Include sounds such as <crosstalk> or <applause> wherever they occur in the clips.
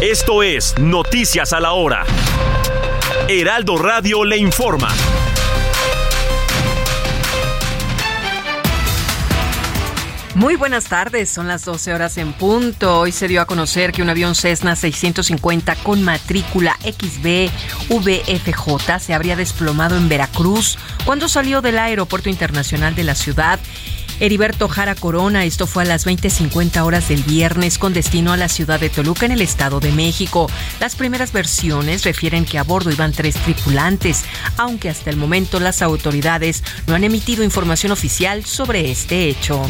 Esto es Noticias a la Hora. Heraldo Radio le informa. Muy buenas tardes, son las 12 horas en punto. Hoy se dio a conocer que un avión Cessna 650 con matrícula XB-VFJ se habría desplomado en Veracruz cuando salió del Aeropuerto Internacional de la ciudad. Heriberto Jara Corona, esto fue a las 20:50 horas del viernes con destino a la ciudad de Toluca en el Estado de México. Las primeras versiones refieren que a bordo iban tres tripulantes, aunque hasta el momento las autoridades no han emitido información oficial sobre este hecho.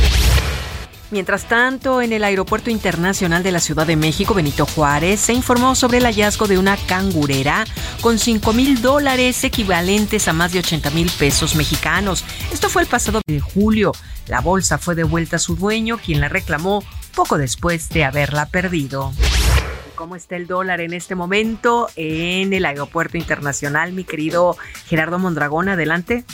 Mientras tanto, en el Aeropuerto Internacional de la Ciudad de México, Benito Juárez, se informó sobre el hallazgo de una cangurera con 5 mil dólares equivalentes a más de 80 mil pesos mexicanos. Esto fue el pasado de julio. La bolsa fue devuelta a su dueño, quien la reclamó poco después de haberla perdido. ¿Cómo está el dólar en este momento en el Aeropuerto Internacional, mi querido Gerardo Mondragón? Adelante.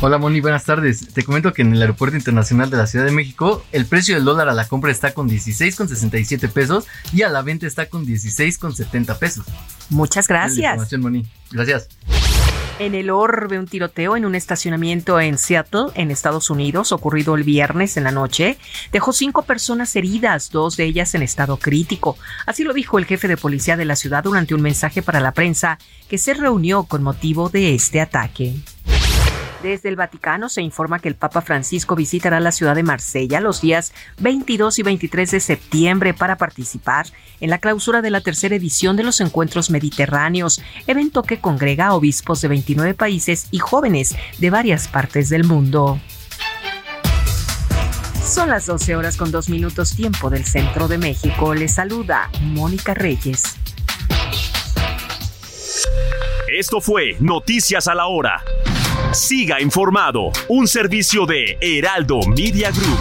Hola Moni, buenas tardes. Te comento que en el Aeropuerto Internacional de la Ciudad de México el precio del dólar a la compra está con 16,67 pesos y a la venta está con 16,70 pesos. Muchas gracias. Información, Moni. Gracias. En el orbe, un tiroteo en un estacionamiento en Seattle, en Estados Unidos, ocurrido el viernes en la noche, dejó cinco personas heridas, dos de ellas en estado crítico. Así lo dijo el jefe de policía de la ciudad durante un mensaje para la prensa que se reunió con motivo de este ataque. Desde el Vaticano se informa que el Papa Francisco visitará la ciudad de Marsella los días 22 y 23 de septiembre para participar en la clausura de la tercera edición de los Encuentros Mediterráneos, evento que congrega obispos de 29 países y jóvenes de varias partes del mundo. Son las 12 horas con 2 minutos tiempo del centro de México. Les saluda Mónica Reyes. Esto fue Noticias a la Hora. Siga informado, un servicio de Heraldo Media Group.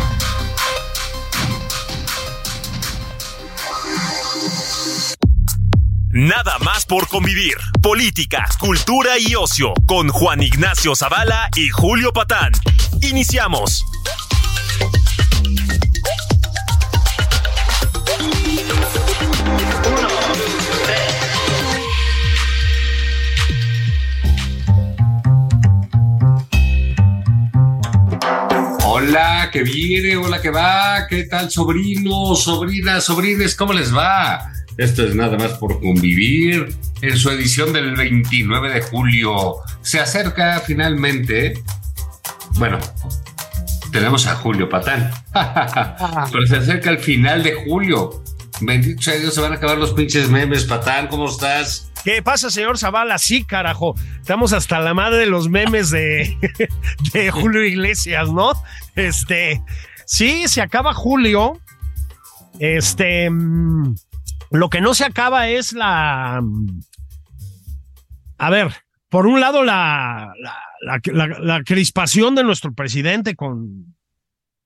Nada más por convivir. Política, cultura y ocio con Juan Ignacio Zavala y Julio Patán. Iniciamos. Hola, que viene, hola, que va, ¿qué tal, sobrinos, sobrinas, sobrines? ¿Cómo les va? Esto es nada más por convivir en su edición del 29 de julio. Se acerca finalmente. Bueno, tenemos a Julio Patán. <laughs> Pero se acerca el final de julio. Bendito sea Dios, se van a acabar los pinches memes. Patán, ¿cómo estás? ¿Qué pasa, señor Zavala? Sí, carajo. Estamos hasta la madre de los memes de, <laughs> de Julio Iglesias, ¿no? Este, sí, se acaba Julio. Este, mm, lo que no se acaba es la. Mm, a ver, por un lado, la, la, la, crispación de nuestro presidente con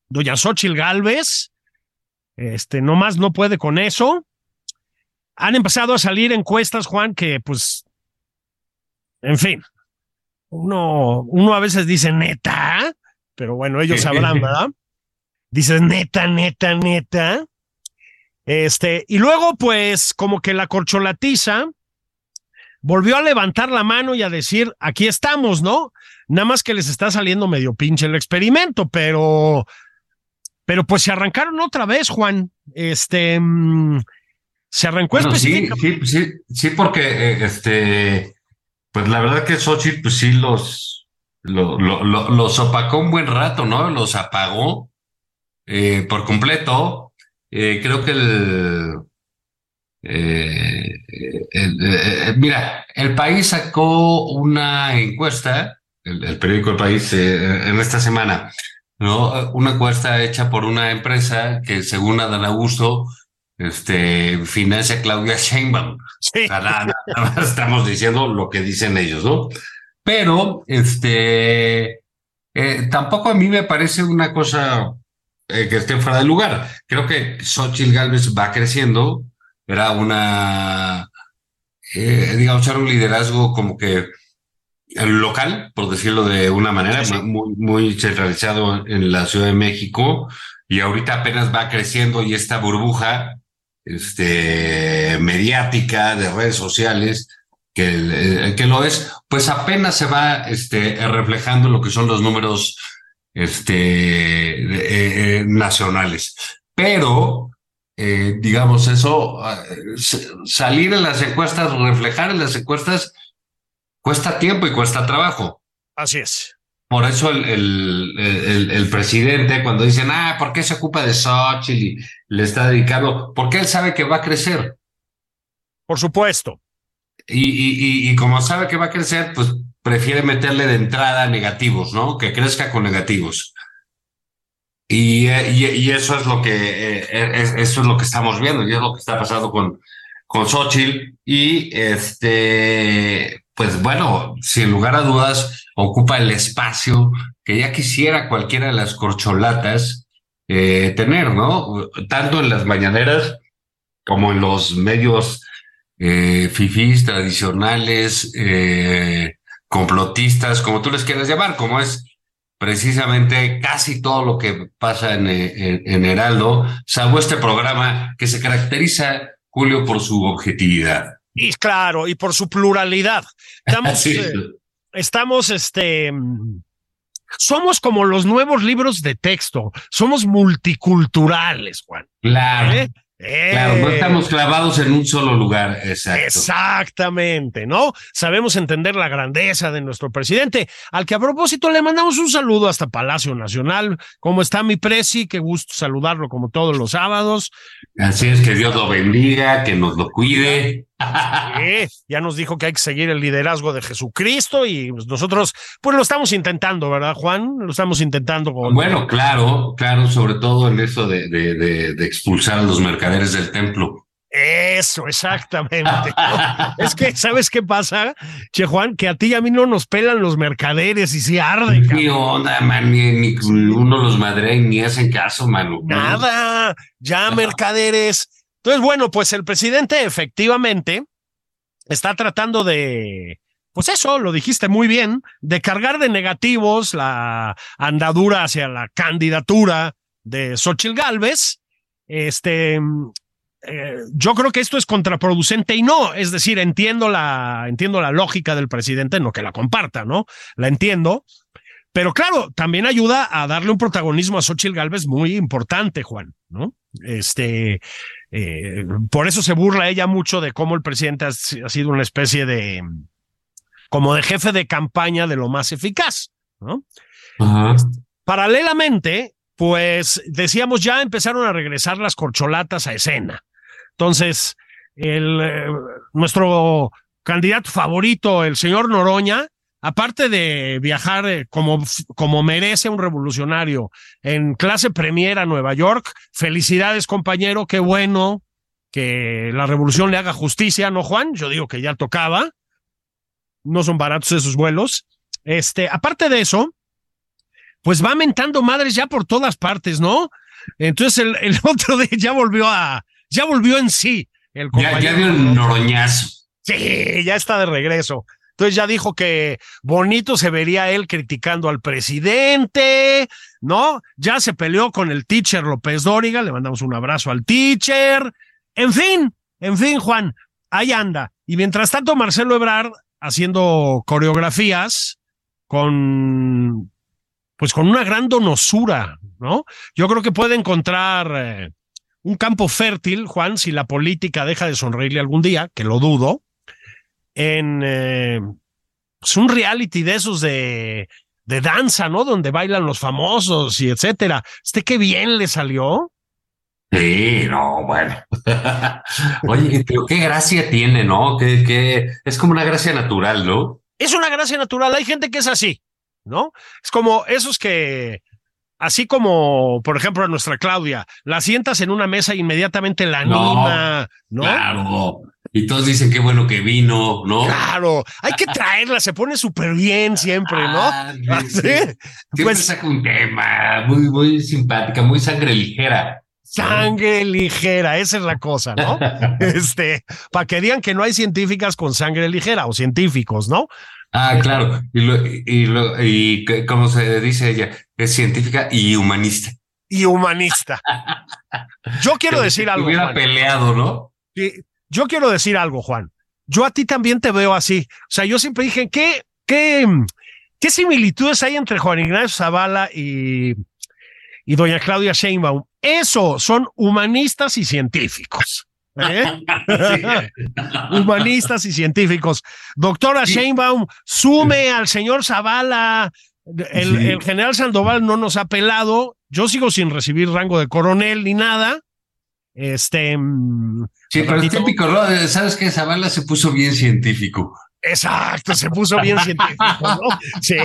doña Xochitl Galvez. Este, nomás no puede con eso han empezado a salir encuestas, Juan, que pues, en fin, uno, uno a veces dice neta, pero bueno, ellos sabrán, <laughs> ¿verdad? Dices neta, neta, neta. Este, y luego, pues, como que la corcholatiza volvió a levantar la mano y a decir, aquí estamos, ¿no? Nada más que les está saliendo medio pinche el experimento, pero, pero pues se arrancaron otra vez, Juan. Este, mm, se arrancó bueno, sí, sí, sí, sí, porque eh, este, pues la verdad que Xochitl, pues sí los, lo, lo, lo, los opacó un buen rato, ¿no? Los apagó eh, por completo. Eh, creo que el, eh, el, mira, el país sacó una encuesta, el, el periódico El País, en esta semana, ¿no? Una encuesta hecha por una empresa que según Adán Augusto, este, financia Claudia Sheinbaum. Sí. O sea, nada, nada más estamos diciendo lo que dicen ellos, ¿no? Pero, este, eh, tampoco a mí me parece una cosa eh, que esté fuera de lugar. Creo que Xochitl Galvez va creciendo, era una, eh, digamos, era un liderazgo como que local, por decirlo de una manera, Sí, muy, muy centralizado en la Ciudad de México, y ahorita apenas va creciendo y esta burbuja este, mediática de redes sociales, que, eh, que lo es, pues apenas se va este, reflejando lo que son los números este, eh, eh, nacionales. Pero, eh, digamos, eso, s- salir en las encuestas, reflejar en las encuestas, cuesta tiempo y cuesta trabajo. Así es. Por eso el, el, el, el presidente, cuando dicen, ah, ¿por qué se ocupa de Xochitl y le está dedicando? Porque él sabe que va a crecer. Por supuesto. Y, y, y, como sabe que va a crecer, pues prefiere meterle de entrada negativos, ¿no? Que crezca con negativos. Y, eh, y, eso es lo que eh, es- eso es lo que estamos viendo y es lo que está pasando con, con Xochitl. Y este, pues bueno, sin lugar a dudas, ocupa el espacio que ya quisiera cualquiera de las corcholatas eh, tener, ¿no? Tanto en las mañaneras como en los medios eh, fifís tradicionales, eh, complotistas, como tú les quieras llamar, como es precisamente casi todo lo que pasa en, eh, en, en Heraldo, salvo este programa que se caracteriza, Julio, por su objetividad. Y claro, y por su pluralidad. Estamos, <laughs> Sí. eh, estamos, este, somos como los nuevos libros de texto. Somos multiculturales, Juan. Claro, ¿eh? Claro, no Eh, estamos clavados en un solo lugar, exacto. Exactamente, ¿no? Sabemos entender la grandeza de nuestro presidente, al que a propósito le mandamos un saludo hasta Palacio Nacional. ¿Cómo está mi presi? Qué gusto saludarlo como todos los sábados. Así es que Dios lo bendiga, que nos lo cuide. Ya nos dijo que hay que seguir el liderazgo de Jesucristo y pues, nosotros, pues lo estamos intentando, ¿verdad, Juan? Lo estamos intentando con... Bueno, claro, claro, sobre todo en eso de, de, de, de expulsar a los mercaderes del templo. Eso, exactamente. <laughs> Es que, ¿sabes qué pasa, Che Juan? Que a ti y a mí no nos pelan los mercaderes y sí arde, cabrón. ¿Qué onda, man? Ni, ni uno los madre ni hacen caso, mano. Nada, ya mercaderes. Entonces, bueno, pues el presidente efectivamente está tratando de, pues eso, lo dijiste muy bien, de cargar de negativos la andadura hacia la candidatura de Xochitl Galvez. Este, eh, yo creo que esto es contraproducente y no, es decir, entiendo la, entiendo la lógica del presidente, no que la comparta, ¿no? La entiendo. Pero claro, también ayuda a darle un protagonismo a Xochitl Galvez muy importante, Juan, ¿no? Este, eh, por eso se burla ella mucho de cómo el presidente ha, ha, sido una especie de, como de jefe de campaña de lo más eficaz, ¿no? Ajá. Paralelamente, pues decíamos ya empezaron a regresar las corcholatas a escena. Entonces, el, eh, nuestro candidato favorito, el señor Noroña, aparte de viajar eh, como, como merece un revolucionario en clase premier a Nueva York, felicidades compañero, qué bueno que la revolución le haga justicia, ¿no, Juan? Yo digo que ya tocaba, no son baratos esos vuelos. Este, aparte de eso, pues va mentando madres ya por todas partes, ¿no? Entonces el, el <laughs> otro día ya volvió a, ya volvió en sí el compañero. Ya, ya dio el noroñazo. Sí, ya está de regreso. Entonces ya dijo que bonito se vería él criticando al presidente, ¿no? Ya se peleó con el teacher López Dóriga, le mandamos un abrazo al teacher. En fin, en fin, Juan, ahí anda. Y mientras tanto, Marcelo Ebrard haciendo coreografías con, pues con una gran donosura, ¿no? Yo creo que puede encontrar eh, un campo fértil, Juan, si la política deja de sonreírle algún día, que lo dudo, en eh, pues un reality de esos de, de danza, ¿no? Donde bailan los famosos y etcétera. Este qué bien le salió. Sí, no, bueno. <laughs> Oye, pero qué gracia tiene, ¿no? Que, que es como una gracia natural, ¿no? Es una gracia natural. Hay gente que es así, ¿no? Es como esos que así como, por ejemplo, a nuestra Claudia, la sientas en una mesa e inmediatamente la anima, ¿no? Claro. Y todos dicen qué bueno que vino, ¿no? Claro, hay que traerla, se pone súper bien siempre, ¿no? Ah, sí, sí. Siempre Pues saca un tema muy, muy simpática, muy sangre ligera. sangre ligera, esa es la cosa, ¿no? <laughs> Este, para que digan que no hay científicas con sangre ligera o científicos, ¿no? Ah, claro. Y, lo, y, lo, y como se dice ella, es científica y humanista. Y humanista. <laughs> Yo quiero decir algo. Hubiera peleado, ¿no? Sí, Yo quiero decir algo, Juan. Yo a ti también te veo así. O sea, yo siempre dije, ¿qué, qué, qué similitudes hay entre Juan Ignacio Zavala y, y doña Claudia Sheinbaum? Eso son humanistas y científicos. ¿eh? <laughs> humanistas y científicos. Doctora Sí. Sheinbaum, sume al señor Zavala. El, general Sandoval no nos ha pelado. Yo sigo sin recibir rango de coronel ni nada. Este. mm, Sí, pero es ratito. típico, ¿no? ¿Sabes qué? Zavala se puso bien científico. Exacto, se puso bien <laughs> científico, ¿no? Sí,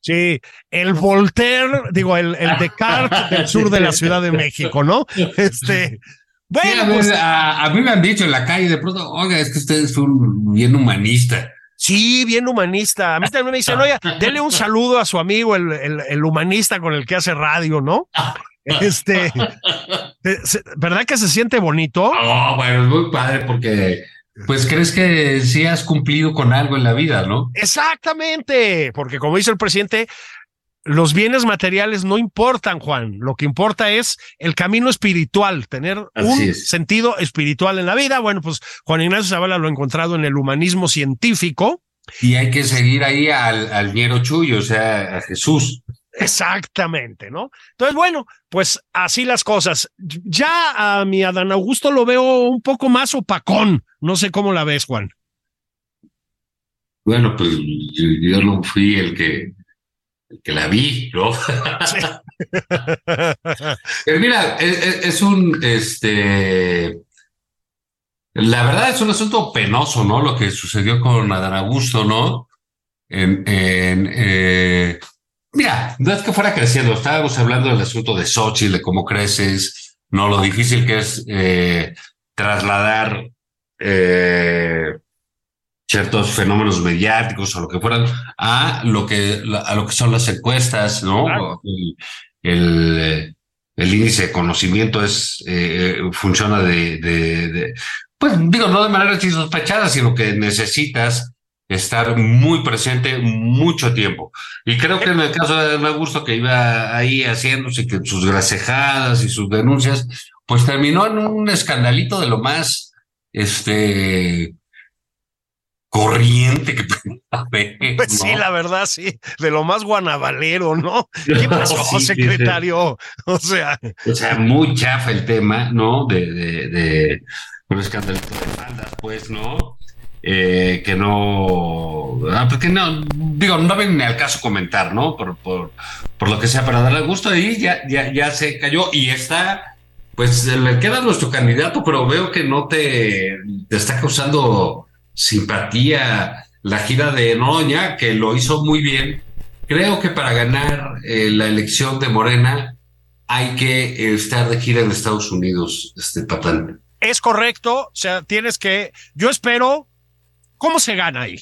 sí. El Voltaire, digo, el, el Descartes del sur de la Ciudad de México, ¿no? Este. Sí, a, Bueno, ver, pues, a, a mí me han dicho en la calle de pronto, oiga, es que usted es un bien humanista. sí, bien humanista. A mí también me dicen, oye, dele un saludo a su amigo, el, el, el humanista con el que hace radio, ¿no? <laughs> <laughs> Este, ¿verdad que se siente bonito? Oh, bueno, es muy padre porque, pues, crees que sí has cumplido con algo en la vida, ¿no? Exactamente, porque como dice el presidente, los bienes materiales no importan, Juan. Lo que importa es el camino espiritual, tener Así un es. sentido espiritual en la vida. Bueno, pues Juan Ignacio Zavala lo ha encontrado en el humanismo científico. Y hay que seguir ahí al, al ñero Chuyo, o sea, a Jesús. Exactamente, ¿no? Entonces, bueno, pues así las cosas. Ya a mi Adán Augusto lo veo un poco más opacón. No sé cómo la ves, Juan. Bueno, pues yo, yo no fui el que, el que la vi, ¿no? Pero mira, es, es- es un, este, la verdad es un asunto penoso, ¿no? Lo que sucedió con Adán Augusto, ¿no? En, en, eh, mira, no es que fuera creciendo, estábamos hablando del asunto de Xochitl, de cómo creces, ¿no? Lo difícil que es eh, trasladar eh, ciertos fenómenos mediáticos o lo que fueran a lo que, a lo que son las encuestas, ¿no? Claro. El, el, el índice de conocimiento es eh, funciona de, de, de, pues digo, no de manera así sospechada, sino que necesitas estar muy presente mucho tiempo. Y creo que en el caso de Augusto, que iba ahí haciéndose que sus gracejadas y sus denuncias, pues terminó en un escandalito de lo más este corriente que <laughs> haber, Pues sí, la verdad, sí. De lo más guanabalero, ¿no? <laughs> ¿Qué pasó, Sí, sí, sí. secretario? O sea, O sea, muy chafa el tema, ¿no? De, de, de un escandalito de faldas, pues, ¿no? Eh, que no, ah, porque no, digo, no ni al caso comentar, ¿no? Por, por, por lo que sea, para darle gusto ahí ya, ya, se cayó y está, pues le queda nuestro candidato, pero veo que no te, te está causando simpatía la gira de Noroña, que lo hizo muy bien. Creo que para ganar eh, la elección de Morena hay que estar de gira en Estados Unidos, este patán. es correcto. O sea, tienes que. Yo espero. ¿Cómo se gana ahí?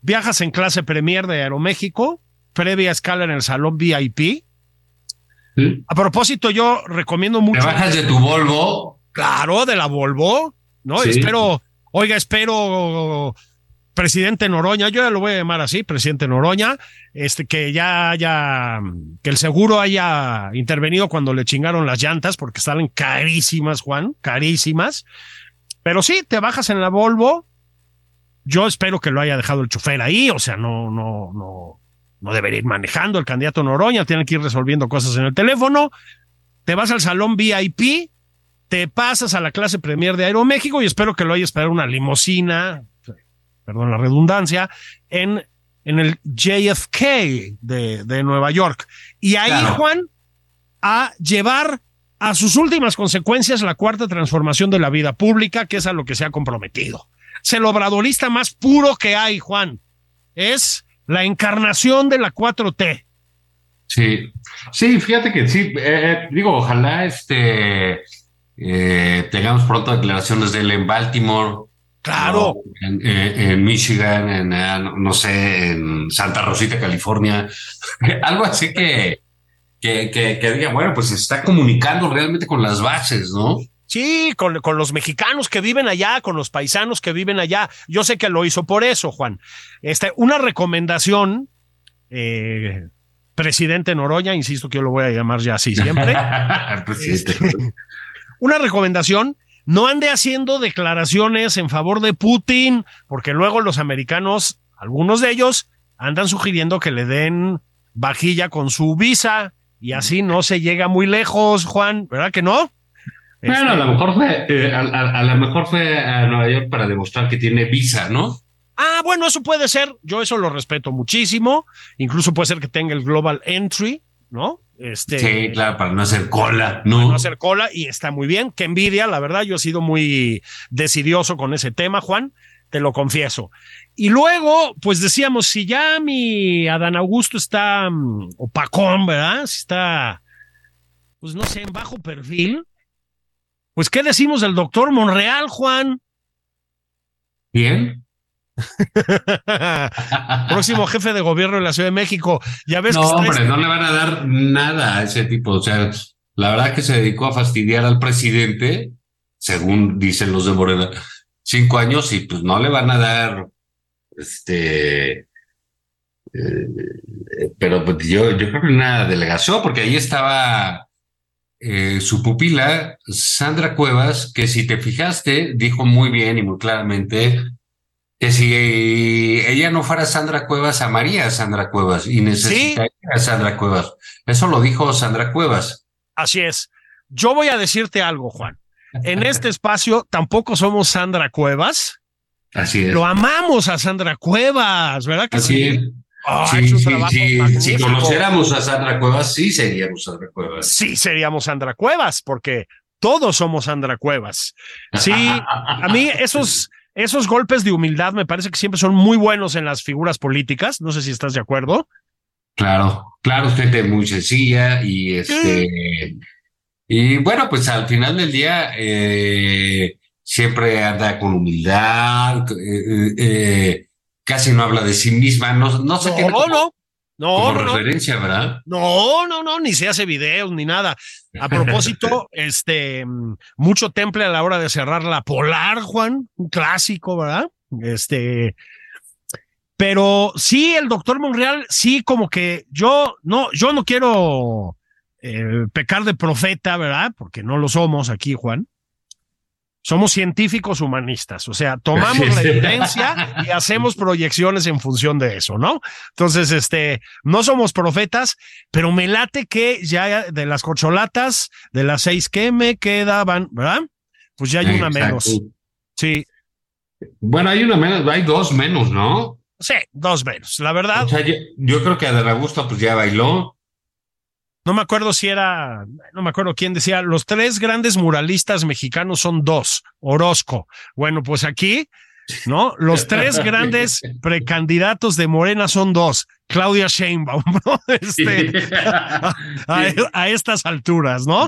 Viajas en clase Premier de Aeroméxico, previa escala en el salón VIP. ¿Sí? A propósito, yo recomiendo Te mucho. bajas de tu Volvo, Claro, de la Volvo, ¿no? Sí. Espero, oiga, espero, presidente Noroña, yo ya lo voy a llamar así, presidente Noroña, este, que ya haya, que el seguro haya intervenido cuando le chingaron las llantas, porque salen carísimas, Juan, carísimas. Pero sí, te bajas en la Volvo. Yo espero que lo haya dejado el chofer ahí, o sea, no, no, no, no debería ir manejando el candidato Noroña, tiene que ir resolviendo cosas en el teléfono. Te vas al salón VIP, te pasas a la clase Premier de Aeroméxico y espero que lo haya esperado una limusina, perdón la redundancia, en, en el JFK de, de Nueva York. Y ahí, Claro. Juan, a llevar a sus últimas consecuencias la cuarta transformación de la vida pública, que es a lo que se ha comprometido. Es el obradorista más puro que hay, Juan. Es la encarnación de la 4T. Sí, sí, fíjate que sí, eh, digo, ojalá este eh, tengamos pronto declaraciones de él en Baltimore. Claro. En, en, Michigan, en, no sé, en Santa Rosita, California. <laughs> Algo así que, que, que, que, diga, bueno, pues se está comunicando realmente con las bases, ¿no? Sí, con, con, los mexicanos que viven allá, con los paisanos que viven allá. Yo sé que lo hizo por eso, Juan. Este, una recomendación, eh, presidente Noroña, insisto que yo lo voy a llamar ya así siempre. <laughs> este, una recomendación, no ande haciendo declaraciones en favor de Putin, porque luego los americanos, algunos de ellos, andan sugiriendo que le den vajilla con su visa y así no se llega muy lejos, Juan, ¿verdad que no? Bueno, a lo este, mejor fue, eh, a, lo mejor fue a Nueva York para demostrar que tiene visa, ¿no? Ah, bueno, eso puede ser. Yo eso lo respeto muchísimo. Incluso puede ser que tenga el Global Entry, ¿no? Este, sí, claro, para no hacer cola, ¿no? Para no hacer cola y está muy bien. Qué envidia, la verdad, yo he sido muy decidioso con ese tema, Juan, te lo confieso. Y luego, pues decíamos, si ya mi Adán Augusto está mm, opacón, ¿verdad? Si está, pues no sé, en bajo perfil, pues ¿qué decimos del doctor Monreal, Juan? Bien. <laughs> Próximo jefe de gobierno de la Ciudad de México. Ya ves no, hombre, no le van a dar nada a ese tipo. O sea, la verdad que se dedicó a fastidiar al presidente, según dicen los de Morena, cinco años y pues no le van a dar este. Eh, pero pues, yo, yo creo que una delegación, porque ahí estaba eh, su pupila, Sandra Cuevas, que si te fijaste, dijo muy bien y muy claramente que si ella no fuera Sandra Cuevas, amaría a Sandra Cuevas y necesitaría a Sandra Cuevas. Eso lo dijo Sandra Cuevas. Así es. Yo voy a decirte algo, Juan. En este espacio tampoco somos Sandra Cuevas. Así es. Lo amamos a Sandra Cuevas, ¿verdad que Así es. Sí, sí, sí. Si conociéramos a Sandra Cuevas, sí seríamos Sandra Cuevas. Sí seríamos Sandra Cuevas, porque todos somos Sandra Cuevas. Sí, a mí <laughs> esos esos golpes de humildad me parece que siempre son muy buenos en las figuras políticas. No sé si estás de acuerdo. Claro, claro, gente muy sencilla y este. Y bueno, pues al final del día eh, siempre anda con humildad, eh, eh, casi no habla de sí misma, no, no no, no, no, referencia, ¿verdad? No, no, no, ni se hace videos ni nada. A <laughs> propósito, este, mucho temple a la hora de cerrar la polar, Juan, un clásico, ¿verdad? Este, pero sí, el doctor Monreal, sí, como que yo no, yo no quiero eh, pecar de profeta, ¿verdad? Porque no lo somos aquí, Juan somos científicos humanistas, o sea, tomamos la <laughs> evidencia y hacemos proyecciones en función de eso, ¿no? Entonces, este, no somos profetas, pero me late que ya de las corcholatas, de las seis que me quedaban, ¿verdad? Pues ya hay una menos. Sí. Bueno, hay una menos, hay dos menos, ¿no? Sí, dos menos, la verdad. O sea, yo, creo que a De pues ya bailó no me acuerdo si era, no me acuerdo quién decía, los tres grandes muralistas mexicanos son dos, Orozco. Bueno, pues aquí, ¿no? Los <laughs> tres grandes precandidatos de Morena son dos, Claudia Sheinbaum, ¿no? <laughs> Este, a, estas alturas, ¿no?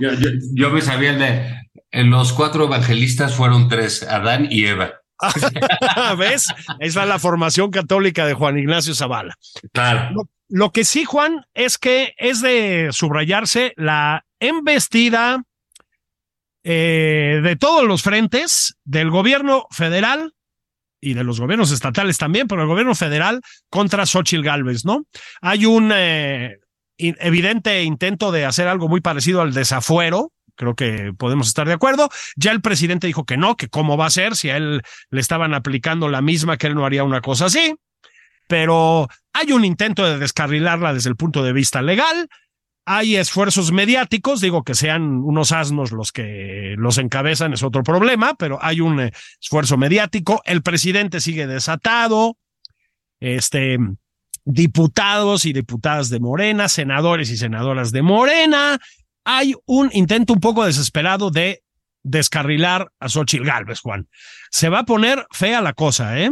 Yo, me sabía de, en los cuatro evangelistas fueron tres, Adán y Eva. <laughs> ¿Ves? Esa es la formación católica de Juan Ignacio Zavala. Claro. Lo que sí, Juan, es que es de subrayarse la embestida eh, de todos los frentes del gobierno federal y de los gobiernos estatales también, pero el gobierno federal contra Xochitl Galvez, ¿no? Hay un eh, evidente intento de hacer algo muy parecido al desafuero, creo que podemos estar de acuerdo. Ya el presidente dijo que no, que cómo va a ser si a él le estaban aplicando la misma, que él no haría una cosa así pero hay un intento de descarrilarla desde el punto de vista legal. Hay esfuerzos mediáticos, digo que sean unos asnos los que los encabezan es otro problema, pero hay un eh, esfuerzo mediático. El presidente sigue desatado. Este, diputados y diputadas de Morena, senadores y senadoras de Morena. Hay un intento un poco desesperado de descarrilar a Xochitl Galvez, Juan. Se va a poner fea la cosa, ¿eh?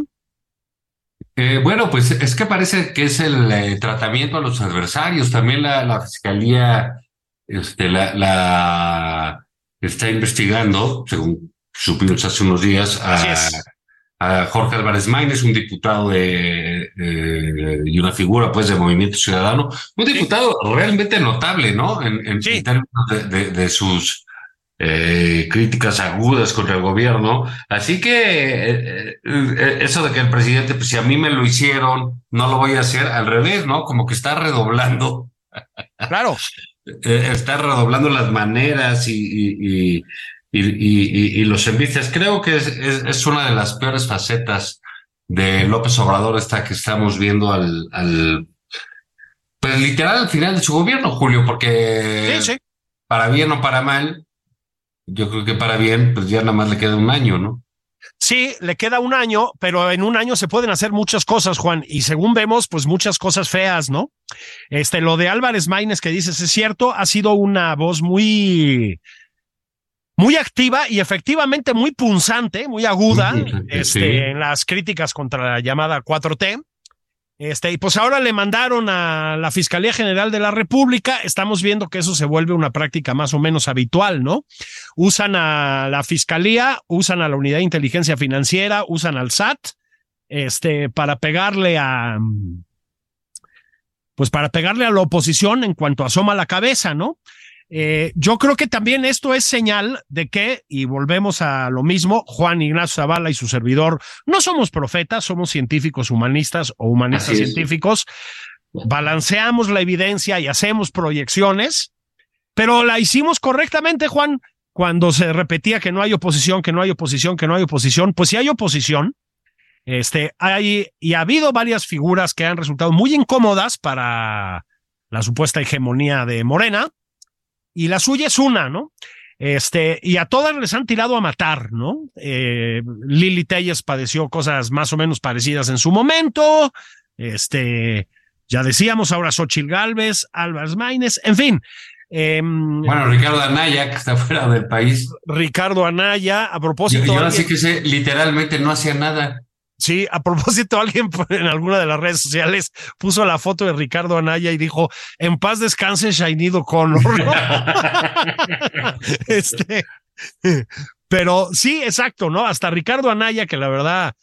Eh, bueno, pues es que parece que es el eh, tratamiento a los adversarios. También la, la fiscalía este, la, la está investigando, según supimos hace unos días, a, a Jorge Álvarez Maínez, un diputado de, y una figura pues de Movimiento Ciudadano, un diputado realmente notable, ¿no? En, en, términos de, de sus eh, críticas agudas contra el gobierno. Así que eh, eh, eso de que el presidente, pues si a mí me lo hicieron, no lo voy a hacer al revés, ¿no? Como que está redoblando. Claro. <laughs> está redoblando las maneras y, y, y, y los envicias. Creo que es, es, una de las peores facetas de López Obrador, esta que estamos viendo al, al pues literal al final de su gobierno, Julio, porque para bien o para mal, yo creo que para bien, pues ya nada más le queda un año, ¿no? Sí, le queda un año, pero en un año se pueden hacer muchas cosas, Juan, y según vemos, pues muchas cosas feas, ¿no? Este, lo de Álvarez Maínez que dices es cierto, ha sido una voz muy, muy activa y efectivamente muy punzante, muy aguda, este, en las críticas contra la llamada 4T. Este, y pues ahora le mandaron a la Fiscalía General de la República. Estamos viendo que eso se vuelve una práctica más o menos habitual, ¿no? Usan a la Fiscalía, usan a la Unidad de Inteligencia Financiera, usan al SAT, este, para pegarle a, pues para pegarle a la oposición en cuanto asoma la cabeza, ¿no? Eh, yo creo que también esto es señal de que, y volvemos a lo mismo, Juan Ignacio Zavala y su servidor, no somos profetas, somos científicos humanistas o humanistas científicos, balanceamos la evidencia y hacemos proyecciones, pero la hicimos correctamente, Juan, cuando se repetía que no hay oposición, que no hay oposición, que no hay oposición, pues si hay oposición, este, hay, y ha habido varias figuras que han resultado muy incómodas para la supuesta hegemonía de Morena, y la suya es una, ¿no? Este, y a todas les han tirado a matar, ¿no? Eh, Lili Telles padeció cosas más o menos parecidas en su momento. Este, ya decíamos, ahora Xochil Galvez, Álvarez Maínez, en fin. Em, bueno, Ricardo Anaya, que está fuera del país. Ricardo Anaya, a propósito. Yo, ahora sí que sé, literalmente no hacía nada. Sí, a propósito, <laughs> alguien en alguna de las redes sociales puso la foto de Ricardo Anaya y dijo, en paz descanse Shainido Connor. <laughs> este, pero sí, exacto, ¿no? Hasta Ricardo Anaya, que la verdad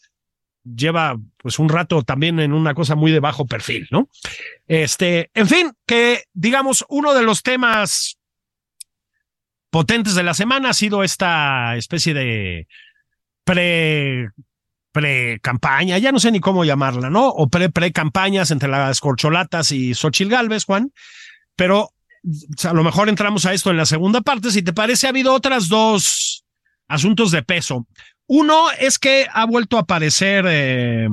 lleva pues un rato también en una cosa muy de bajo perfil, ¿no? Este, en fin, que digamos, uno de los temas potentes de la semana ha sido esta especie de pre pre-campaña, ya no sé ni cómo llamarla, ¿no? O pre-pre-campañas entre las corcholatas y Xochil Galvez, Juan. Pero a lo mejor entramos a esto en la segunda parte. Si te parece, ha habido otras dos asuntos de peso. Uno es que ha vuelto a aparecer eh,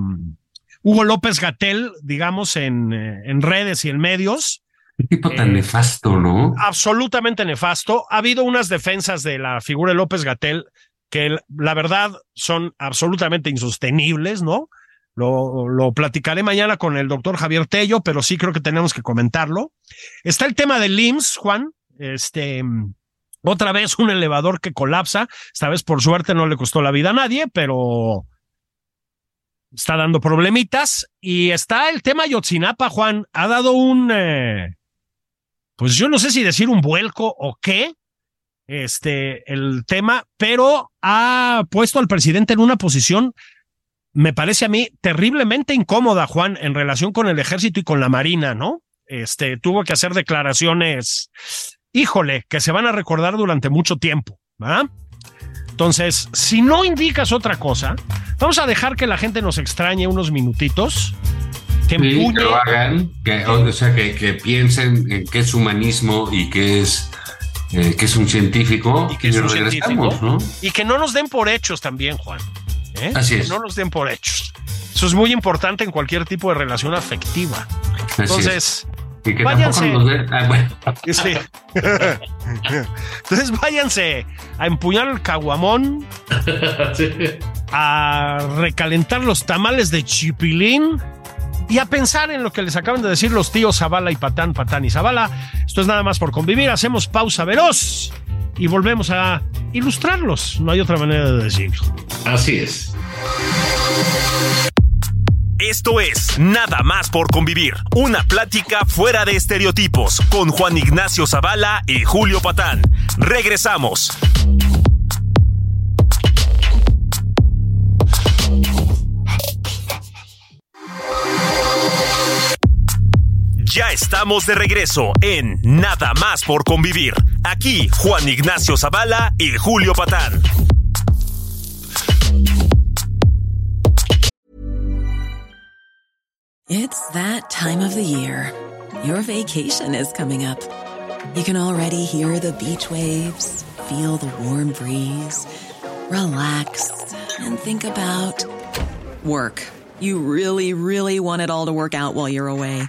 Hugo López Gatel, digamos, en, eh, en redes y en medios. Qué tipo tan eh, nefasto, ¿no? Absolutamente nefasto. Ha habido unas defensas de la figura de López Gatel que la verdad son absolutamente insostenibles, ¿no? Lo, lo, platicaré mañana con el doctor Javier Tello, pero sí creo que tenemos que comentarlo. Está el tema del IMSS, Juan. Este, otra vez un elevador que colapsa. Esta vez, por suerte, no le costó la vida a nadie, pero está dando problemitas. Y está el tema Yotzinapa, Juan. Ha dado un, eh, pues yo no sé si decir un vuelco o qué, este, el tema, pero ha puesto al presidente en una posición, me parece a mí, terriblemente incómoda, Juan, en relación con el ejército y con la marina, ¿no? Este, tuvo que hacer declaraciones, híjole, que se van a recordar durante mucho tiempo, ¿verdad? Entonces, si no indicas otra cosa, vamos a dejar que la gente nos extrañe unos minutitos. Que, lo hagan, que, o sea, que, que piensen en qué es humanismo y qué es eh, que es un científico y que, es un científico, ¿no? y que no nos den por hechos también, Juan. ¿eh? Así es. Que no nos den por hechos. Eso es muy importante en cualquier tipo de relación afectiva. Entonces, y que váyanse. Nos den... ah, bueno. sí. Entonces váyanse a empuñar el caguamón, <laughs> sí. a recalentar los tamales de chipilín y a pensar en lo que les acaban de decir los tíos Zavala y Patán, Patán y Zavala. Esto es nada más por convivir. Hacemos pausa veloz y volvemos a ilustrarlos. No hay otra manera de decirlo. Así es. Esto es Nada más por convivir, una plática fuera de estereotipos con Juan Ignacio Zavala y Julio Patán. Regresamos. Ya estamos de regreso en Nada más por convivir. Aquí Juan Ignacio Zavala y Julio Patán. It's that time of the year. Your vacation is coming up. You can already hear the beach waves, feel the warm breeze, relax, and think about work. You really, really want it all to work out while you're away.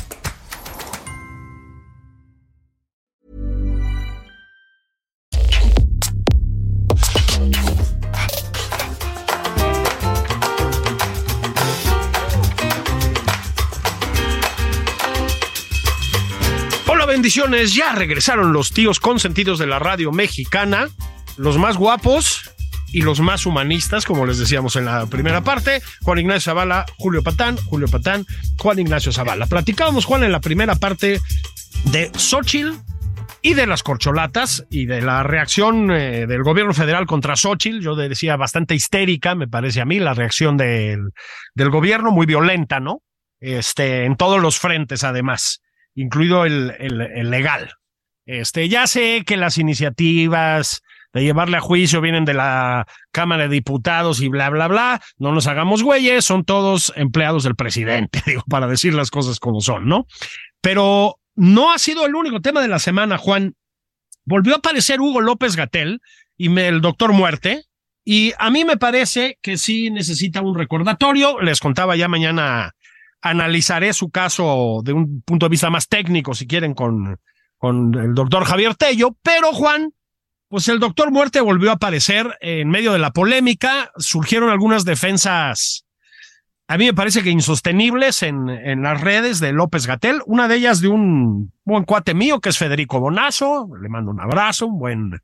Ya regresaron los tíos consentidos de la radio mexicana, los más guapos y los más humanistas, como les decíamos en la primera parte. Juan Ignacio Zavala, Julio Patán, Julio Patán, Juan Ignacio Zavala. Platicábamos, Juan, en la primera parte de Xochitl y de las corcholatas y de la reacción eh, del gobierno federal contra Xochitl. Yo decía bastante histérica, me parece a mí, la reacción del, del gobierno, muy violenta, ¿no? Este, en todos los frentes, además incluido el, el, legal. Este, ya sé que las iniciativas de llevarle a juicio vienen de la Cámara de Diputados y bla, bla, bla. No nos hagamos güeyes, son todos empleados del presidente, <laughs> digo, para decir las cosas como son, ¿no? Pero no ha sido el único tema de la semana, Juan. Volvió a aparecer Hugo López Gatel y el doctor Muerte, y a mí me parece que sí necesita un recordatorio. Les contaba ya mañana analizaré su caso de un punto de vista más técnico, si quieren, con, con el doctor Javier Tello, pero Juan, pues el doctor Muerte volvió a aparecer en medio de la polémica, surgieron algunas defensas, a mí me parece que insostenibles en, en las redes de López Gatel, una de ellas de un buen cuate mío, que es Federico Bonazo, le mando un abrazo, un buen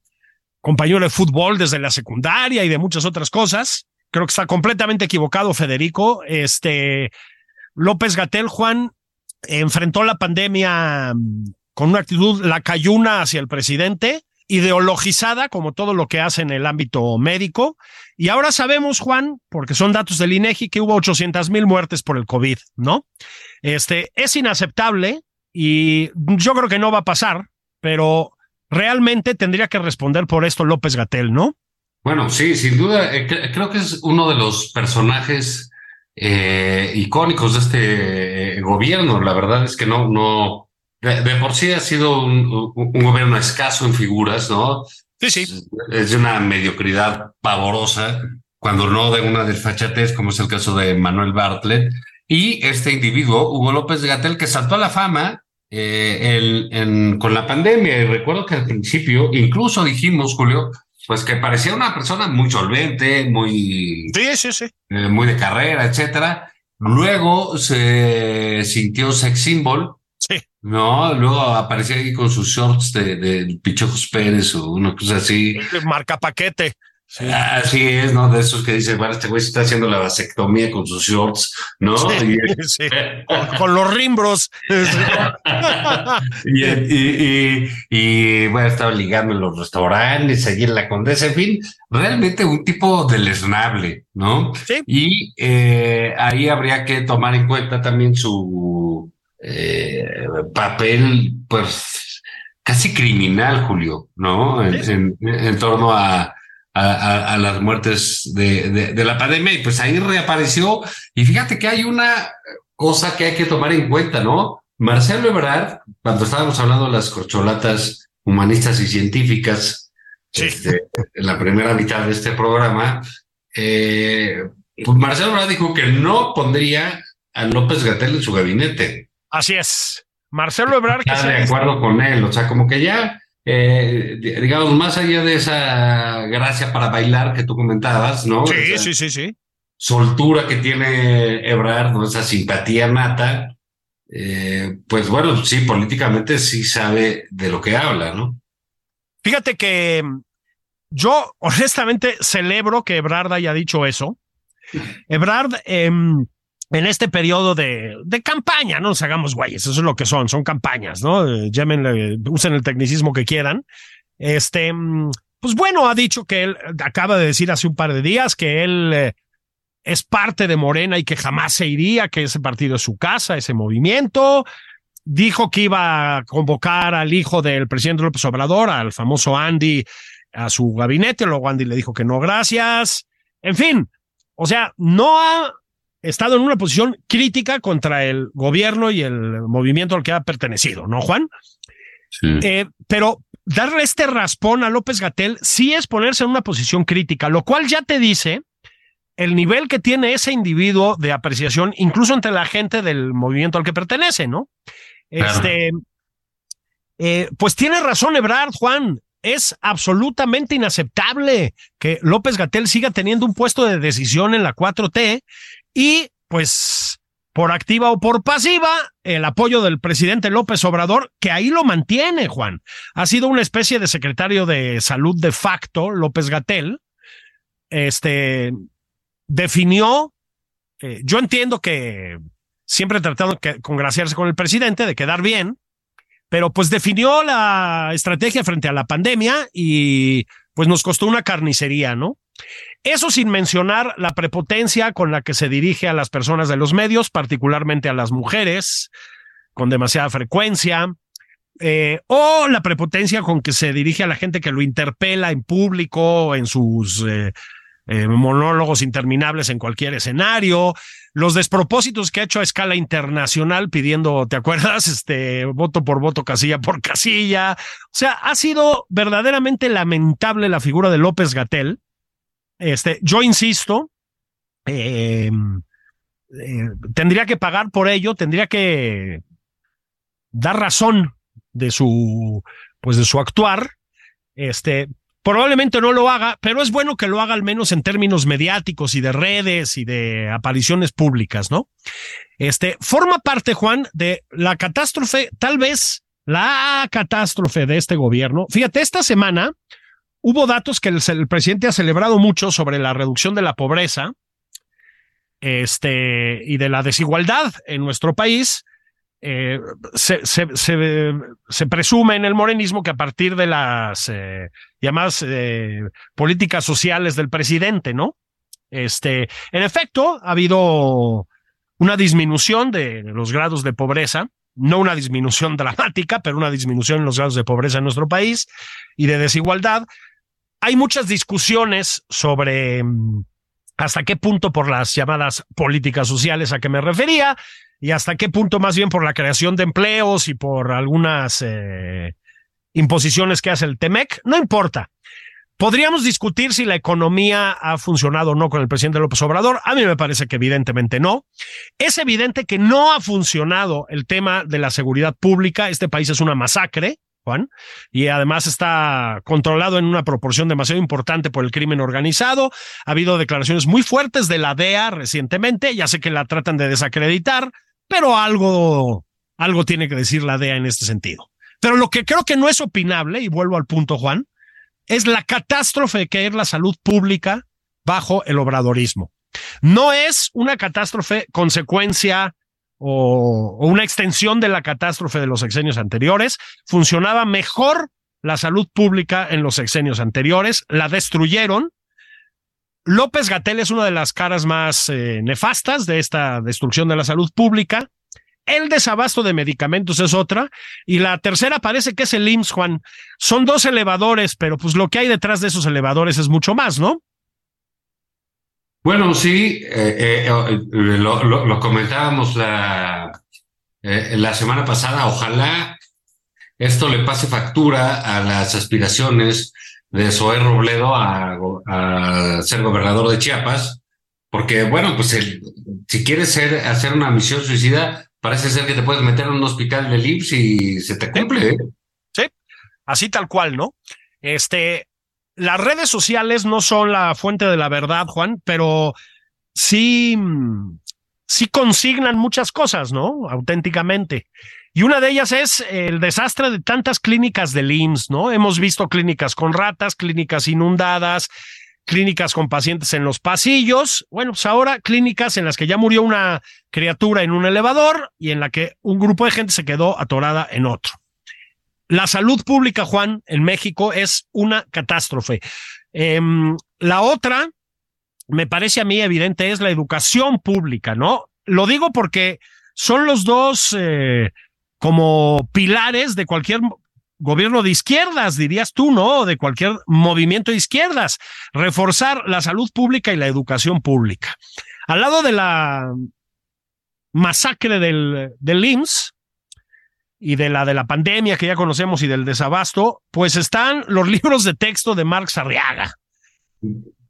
compañero de fútbol desde la secundaria y de muchas otras cosas. Creo que está completamente equivocado Federico. Este, López Gatel, Juan, enfrentó la pandemia con una actitud lacayuna hacia el presidente, ideologizada, como todo lo que hace en el ámbito médico. Y ahora sabemos, Juan, porque son datos del INEGI, que hubo 800 mil muertes por el COVID, ¿no? Este es inaceptable y yo creo que no va a pasar, pero realmente tendría que responder por esto López Gatel, ¿no? Bueno, sí, sin duda, eh, creo que es uno de los personajes eh, icónicos de este eh, gobierno. La verdad es que no, no, de, de por sí ha sido un, un, gobierno escaso en figuras, ¿no? Sí, sí. Es de una mediocridad pavorosa, cuando no de una desfachatez, como es el caso de Manuel Bartlett. Y este individuo, Hugo López Gatel, que saltó a la fama eh, el, en, con la pandemia. Y recuerdo que al principio, incluso dijimos, Julio, pues que parecía una persona muy solvente, muy, sí, sí, sí. Eh, muy de carrera, etcétera. Luego se sintió sex symbol. Sí. No, luego aparecía ahí con sus shorts de, de Pichojos Pérez o una cosa así. Marca paquete. Sí. Así es, ¿no? De esos que dicen, bueno, este güey está haciendo la vasectomía con sus shorts, ¿no? Sí, y, <laughs> sí. <laughs> Con, con, los rimbros. y, y, y, bueno, estaba ligando en los restaurantes, allí en la Condesa, en fin, realmente un tipo deleznable, ¿no? Sí. Y eh, ahí habría que tomar en cuenta también su eh, papel, pues, casi criminal, Julio, ¿no? En, en torno a a, a, a, las muertes de, de, de, la pandemia y pues ahí reapareció. Y fíjate que hay una cosa que hay que tomar en cuenta, ¿no? Marcelo Ebrard, cuando estábamos hablando de las corcholatas humanistas y científicas, Sí. este, en la primera mitad de este programa, eh, pues Marcelo Ebrard dijo que no pondría a López Gatel en su gabinete. Así es. Marcelo Ebrard. Está de acuerdo con él, o sea, como que ya eh, digamos, más allá de esa gracia para bailar que tú comentabas, ¿no? Sí, esa sí, sí, sí. Soltura que tiene Ebrard, ¿no? Esa simpatía nata, eh, pues bueno, sí, políticamente sí sabe de lo que habla, ¿no? Fíjate que mm, yo honestamente celebro que Ebrard haya dicho eso. <laughs> Ebrard, em, en este periodo de, de, campaña, no nos hagamos güeyes, eso es lo que son, son campañas, ¿no? Llámenle, usen el tecnicismo que quieran. Este, mm, pues bueno, ha dicho que él acaba de decir hace un par de días que él eh, es parte de Morena y que jamás se iría, que ese partido es su casa, ese movimiento. Dijo que iba a convocar al hijo del presidente López Obrador, al famoso Andy, a su gabinete. Luego Andy le dijo que no, gracias. En fin, o sea, no ha estado en una posición crítica contra el gobierno y el movimiento al que ha pertenecido, ¿no, Juan? Sí. Eh, pero darle este raspón a López Gatel sí es ponerse en una posición crítica, lo cual ya te dice el nivel que tiene ese individuo de apreciación, incluso entre la gente del movimiento al que pertenece, ¿no? Este, eh, pues tiene razón Ebrard, Juan. Es absolutamente inaceptable que López Gatel siga teniendo un puesto de decisión en la 4T y, pues, por activa o por pasiva, el apoyo del presidente López Obrador, que ahí lo mantiene, Juan. Ha sido una especie de secretario de salud de facto, López Gatel. Este, definió, eh, yo entiendo que siempre tratando de congraciarse con el presidente, de quedar bien, pero pues definió la estrategia frente a la pandemia y pues nos costó una carnicería, ¿no? Eso sin mencionar la prepotencia con la que se dirige a las personas de los medios, particularmente a las mujeres, con demasiada frecuencia, eh, o la prepotencia con que se dirige a la gente que lo interpela en público, en sus eh, eh, monólogos interminables en cualquier escenario, los despropósitos que ha hecho a escala internacional pidiendo, ¿te acuerdas? <laughs> Este voto por voto, casilla por casilla. O sea, ha sido verdaderamente lamentable la figura de López Gatel. Este, yo insisto, eh, eh, tendría que pagar por ello, tendría que dar razón de su, pues de su actuar. Este, Probablemente no lo haga, pero es bueno que lo haga al menos en términos mediáticos y de redes y de apariciones públicas, ¿no? Este forma parte, Juan, de la catástrofe, tal vez la catástrofe de este gobierno. Fíjate, esta semana hubo datos que el, presidente ha celebrado mucho sobre la reducción de la pobreza este, y de la desigualdad en nuestro país. Eh, se, presume en el morenismo que a partir de las eh, llamadas eh, políticas sociales del presidente, ¿no? Este, en efecto, ha habido una disminución de los grados de pobreza, no una disminución dramática, pero una disminución en los grados de pobreza en nuestro país y de desigualdad. Hay muchas discusiones sobre mm, hasta qué punto por las llamadas políticas sociales a que me refería, y hasta qué punto más bien por la creación de empleos y por algunas eh, imposiciones que hace el TEMEC, no importa. Podríamos discutir si la economía ha funcionado o no con el presidente López Obrador. A mí me parece que evidentemente no. Es evidente que no ha funcionado el tema de la seguridad pública. Este país es una masacre, Juan, y además está controlado en una proporción demasiado importante por el crimen organizado. Ha habido declaraciones muy fuertes de la DEA recientemente. Ya sé que la tratan de desacreditar pero algo, algo tiene que decir la DEA en este sentido. Pero lo que creo que no es opinable, y vuelvo al punto, Juan, es la catástrofe que es la salud pública bajo el obradorismo. No es una catástrofe consecuencia o, una extensión de la catástrofe de los sexenios anteriores. Funcionaba mejor la salud pública en los sexenios anteriores, la destruyeron López Gatel es una de las caras más eh, nefastas de esta destrucción de la salud pública. El desabasto de medicamentos es otra. Y la tercera parece que es el IMSS, Juan. Son dos elevadores, pero pues lo que hay detrás de esos elevadores es mucho más, ¿no? Bueno, sí, eh, eh, lo, lo, comentábamos la, la semana pasada. Ojalá esto le pase factura a las aspiraciones de Zoé Robledo a, ser gobernador de Chiapas, porque bueno, pues el, si quieres ser, hacer una misión suicida, parece ser que te puedes meter en un hospital de IMSS y se te cumple. ¿eh? Sí, así tal cual, ¿no? Este, las redes sociales no son la fuente de la verdad, Juan, pero sí, sí consignan muchas cosas, ¿no? Auténticamente. Y una de ellas es el desastre de tantas clínicas del IMSS, ¿no? Hemos visto clínicas con ratas, clínicas inundadas, clínicas con pacientes en los pasillos. Bueno, pues ahora clínicas en las que ya murió una criatura en un elevador y en la que un grupo de gente se quedó atorada en otro. La salud pública, Juan, en México es una catástrofe. Em, la otra, me parece a mí evidente, es la educación pública, ¿no? Lo digo porque son los dos eh, como pilares de cualquier gobierno de izquierdas, dirías tú, ¿no? De cualquier movimiento de izquierdas. Reforzar la salud pública y la educación pública. Al lado de la masacre del, del IMSS, y de la de la pandemia que ya conocemos y del desabasto, pues están los <laughs> libros de texto de Marx Arriaga.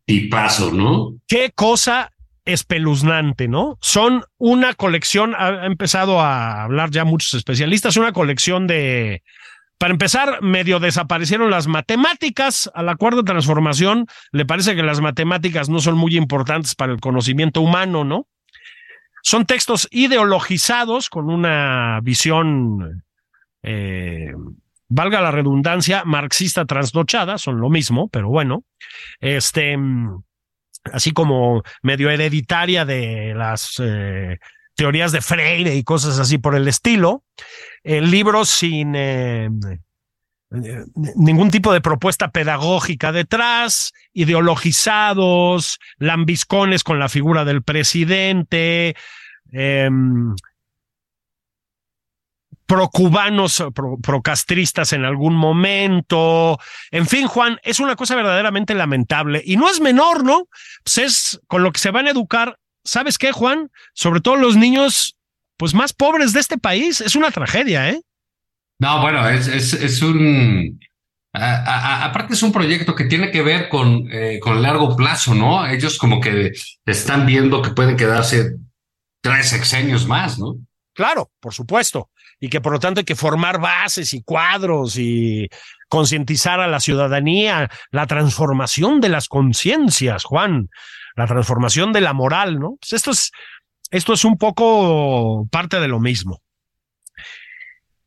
Y paso, ¿no? Qué cosa espeluznante, ¿no? Son una colección, ha empezado a hablar ya muchos especialistas, una colección de, para empezar, medio desaparecieron las matemáticas. Al acuerdo de transformación, le parece que las matemáticas no son muy importantes para el conocimiento humano, ¿no? Son textos ideologizados con una visión, eh, valga la redundancia, marxista trasnochada, son lo mismo, pero bueno, este, así como medio hereditaria de las eh, teorías de Freire y cosas así por el estilo. El libro sin eh, ningún tipo de propuesta pedagógica detrás, ideologizados, lambiscones con la figura del presidente, eh, procubanos, pro, procastristas en algún momento. En fin, Juan, es una cosa verdaderamente lamentable y no es menor, ¿no? Pues es con lo que se van a educar. ¿Sabes qué, Juan? Sobre todo los niños, pues más pobres de este país. Es una tragedia, ¿eh? No, bueno, es, es, es un... Aparte es un proyecto que tiene que ver con, eh, con largo plazo, ¿no? Ellos como que están viendo que pueden quedarse tres sexenios más, ¿no? Claro, por supuesto. Y que por lo tanto hay que formar bases y cuadros y concientizar a la ciudadanía, la transformación de las conciencias, Juan, la transformación de la moral, ¿no? Pues esto es, esto es un poco parte de lo mismo.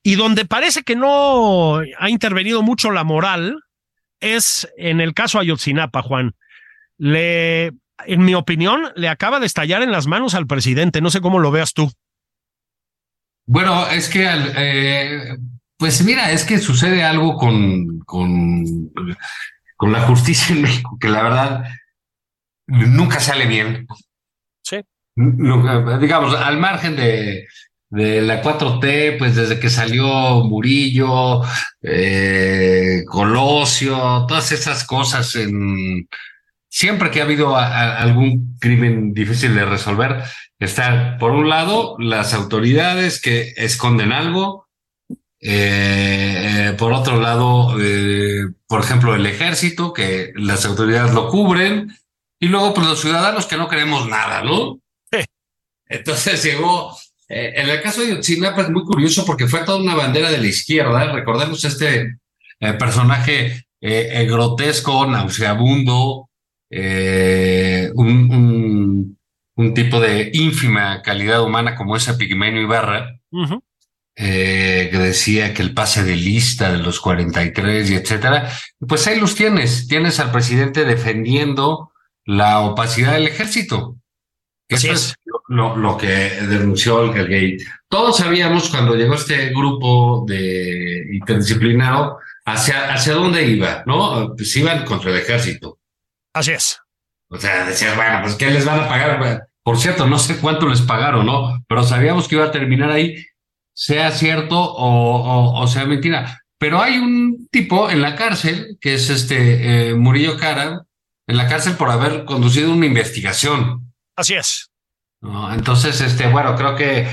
Y donde parece que no ha intervenido mucho la moral es en el caso Ayotzinapa, Juan. Le, en mi opinión, le acaba de estallar en las manos al presidente. No sé cómo lo veas tú. Bueno, es que, eh, pues mira, es que sucede algo con, con, con la justicia en México que la verdad nunca sale bien. Sí. Nunca, digamos, al margen de, de la 4T, pues desde que salió Murillo, eh, Colosio, todas esas cosas en siempre que ha habido a, a algún crimen difícil de resolver, están por un lado las autoridades que esconden algo, eh, por otro lado, eh, por ejemplo, el ejército, que las autoridades lo cubren, y luego pues los ciudadanos que no queremos nada, ¿no? Entonces llegó eh, en el caso de Yotzinapa es muy curioso porque fue toda una bandera de la izquierda. Recordemos este eh, personaje eh, grotesco, nauseabundo, un, un, un, tipo de ínfima calidad humana como ese Pigmenio Ibarra, uh -huh. que decía que el pase de lista de los 43 y etcétera. Pues ahí los tienes. Tienes al presidente defendiendo la opacidad del ejército. Eso es lo, lo, que denunció el gay. Todos sabíamos cuando llegó este grupo de interdisciplinario hacia, hacia dónde iba, ¿no? Pues iban contra el ejército. Así es. O sea, decías, bueno, pues ¿qué les van a pagar? Por cierto, no sé cuánto les pagaron, ¿no? Pero sabíamos que iba a terminar ahí, sea cierto o, o, o sea mentira. Pero hay un tipo en la cárcel, que es este eh, Murillo Cara, en la cárcel por haber conducido una investigación. Así es. No, entonces, este, bueno, creo que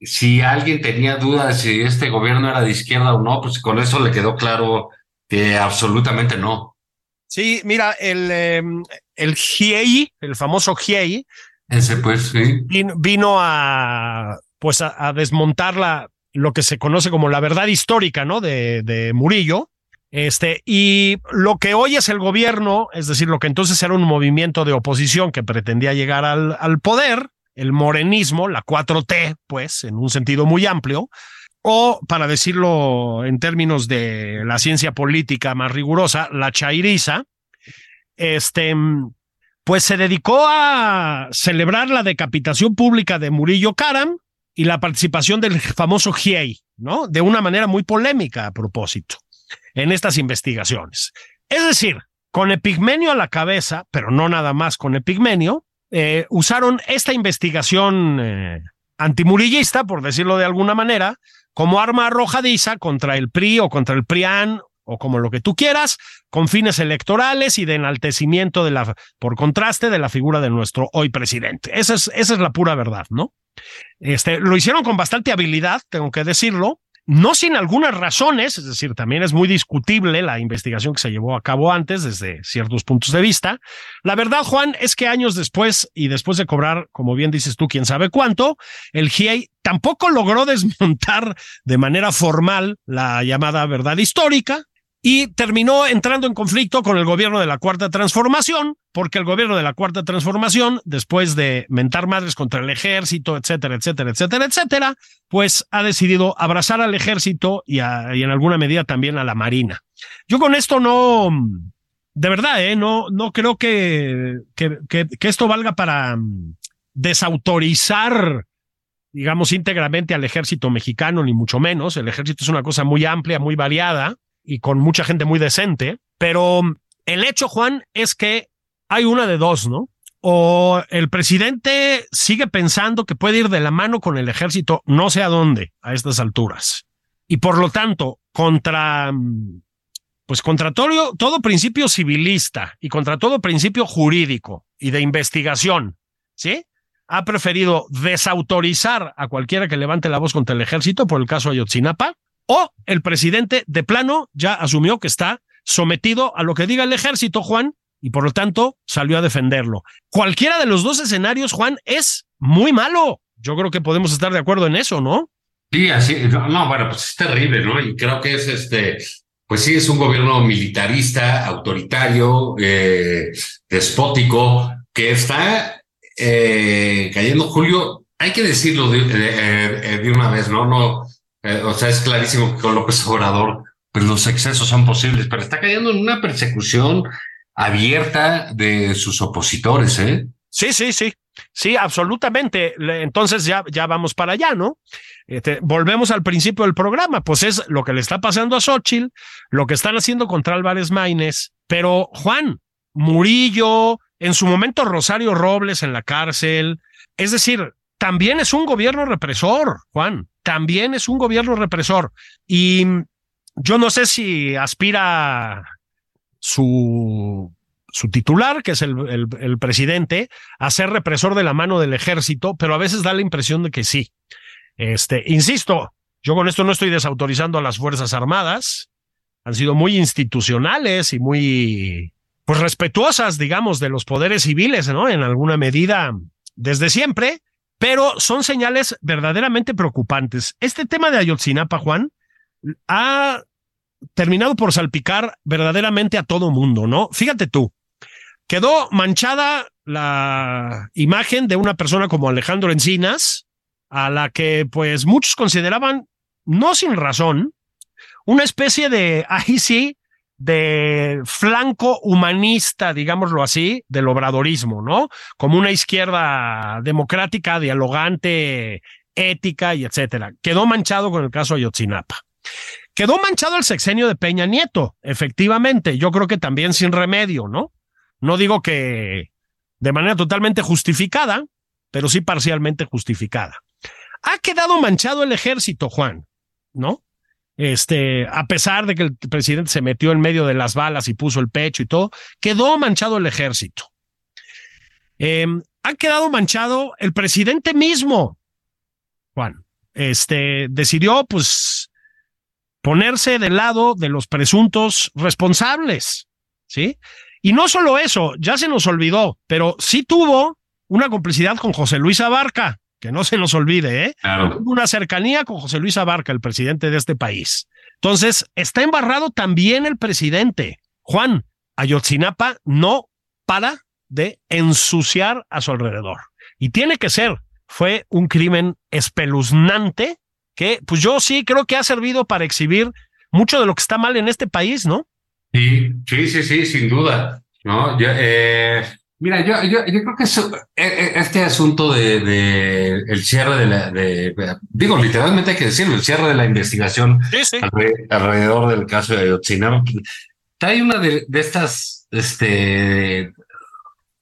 si alguien tenía dudas de si este gobierno era de izquierda o no, pues con eso le quedó claro que absolutamente no. Sí, mira, el, eh, el GIEI, el famoso GIEI, ese pues sí. vino, vino a pues a, a, desmontar la, lo que se conoce como la verdad histórica, ¿no? De, de Murillo. Este, y lo que hoy es el gobierno, es decir, lo que entonces era un movimiento de oposición que pretendía llegar al, al poder, el morenismo, la 4T, pues, en un sentido muy amplio, o, para decirlo en términos de la ciencia política más rigurosa, la chairiza, este, pues se dedicó a celebrar la decapitación pública de Murillo Karam y la participación del famoso GIEI, ¿no? De una manera muy polémica a propósito en estas investigaciones. Es decir, con Epigmenio a la cabeza, pero no nada más con Epigmenio, eh, usaron esta investigación eh, antimurillista, por decirlo de alguna manera, como arma arrojadiza contra el PRI o contra el PRIAN o como lo que tú quieras, con fines electorales y de enaltecimiento de la, por contraste, de la figura de nuestro hoy presidente. Esa es, esa es la pura verdad, ¿no? Este, lo hicieron con bastante habilidad, tengo que decirlo, no sin algunas razones, es decir, también es muy discutible la investigación que se llevó a cabo antes desde ciertos puntos de vista. La verdad, Juan, es que años después y después de cobrar, como bien dices tú, quién sabe cuánto, el GIEI tampoco logró desmontar de manera formal la llamada verdad histórica, y terminó entrando en conflicto con el gobierno de la Cuarta Transformación, porque el gobierno de la Cuarta Transformación, después de mentar madres contra el ejército, etcétera, etcétera, etcétera, etcétera, pues ha decidido abrazar al ejército y, en alguna medida también a la Marina. Yo con esto no, de verdad, ¿eh? no, no creo que, que, que esto valga para mm, desautorizar digamos, íntegramente al ejército mexicano, ni mucho menos. El ejército es una cosa muy amplia, muy variada y con mucha gente muy decente, pero el hecho, Juan, es que hay una de dos, ¿no? O el presidente sigue pensando que puede ir de la mano con el ejército no sé a dónde a estas alturas. Y por lo tanto, contra, pues contra todo, todo principio civilista y contra todo principio jurídico y de investigación, ¿sí? Ha preferido desautorizar a cualquiera que levante la voz contra el ejército por el caso Ayotzinapa o el presidente de plano ya asumió que está sometido a lo que diga el ejército, Juan, y por lo tanto salió a defenderlo. Cualquiera de los dos escenarios, Juan, es muy malo. Yo creo que podemos estar de acuerdo en eso, ¿no? Sí, así, no, bueno, pues es terrible, ¿no? Y creo que es este, pues sí, es un gobierno militarista, autoritario, eh, despótico, que está eh, cayendo, Julio, hay que decirlo de, de, una vez, ¿no? No, eh, o sea, es clarísimo que con López Obrador pues los excesos son posibles, pero está cayendo en una persecución abierta de sus opositores, ¿eh? Sí, sí, sí. Sí, absolutamente. Entonces ya, ya vamos para allá, ¿no? Este, volvemos al principio del programa, pues es lo que le está pasando a Xochitl, lo que están haciendo contra Álvarez Maínez, pero Juan, Murillo, en su momento Rosario Robles en la cárcel, es decir, también es un gobierno represor, Juan también es un gobierno represor. Y yo no sé si aspira su, su titular, que es el, el, presidente, a ser represor de la mano del ejército, pero a veces da la impresión de que sí. Este, insisto, yo con esto no estoy desautorizando a las Fuerzas Armadas. Han sido muy institucionales y muy, pues respetuosas, digamos, de los poderes civiles, ¿no? En alguna medida, desde siempre pero son señales verdaderamente preocupantes. Este tema de Ayotzinapa, Juan, ha terminado por salpicar verdaderamente a todo mundo, ¿no? Fíjate tú, quedó manchada la imagen de una persona como Alejandro Encinas, a la que pues muchos consideraban, no sin razón, una especie de, <laughs> ahí sí, de flanco humanista, digámoslo así, del obradorismo, ¿no? Como una izquierda democrática, dialogante, ética y etcétera. Quedó manchado con el caso Ayotzinapa. Quedó manchado el sexenio de Peña Nieto, efectivamente. Yo creo que también sin remedio, ¿no? No digo que de manera totalmente justificada, pero sí parcialmente justificada. Ha quedado manchado el ejército, Juan, ¿no? Este, a pesar de que el presidente se metió en medio de las balas y puso el pecho y todo, quedó manchado el ejército. Em, ha quedado manchado el presidente mismo, Juan. Este decidió, pues, ponerse del lado de los presuntos responsables, ¿sí? Y no solo eso, ya se nos olvidó, pero sí tuvo una complicidad con José Luis Abarca, que no se nos olvide, ¿eh? Una cercanía con José Luis Abarca, el presidente de este país. Entonces, está embarrado también el presidente. Juan, Ayotzinapa no para de ensuciar a su alrededor. Y tiene que ser, fue un crimen espeluznante que, pues yo sí creo que ha servido para exhibir mucho de lo que está mal en este país, ¿no? Sí, sí, sí, sí, sin duda. No, yo, eh, mira, yo, yo, yo creo que eso, e, e, este asunto de, de, el cierre de la, de, digo, literalmente hay que decirlo, el cierre de la investigación Sí, sí. alre- alrededor del caso de Ayotzinapa, trae una de, de estas, este,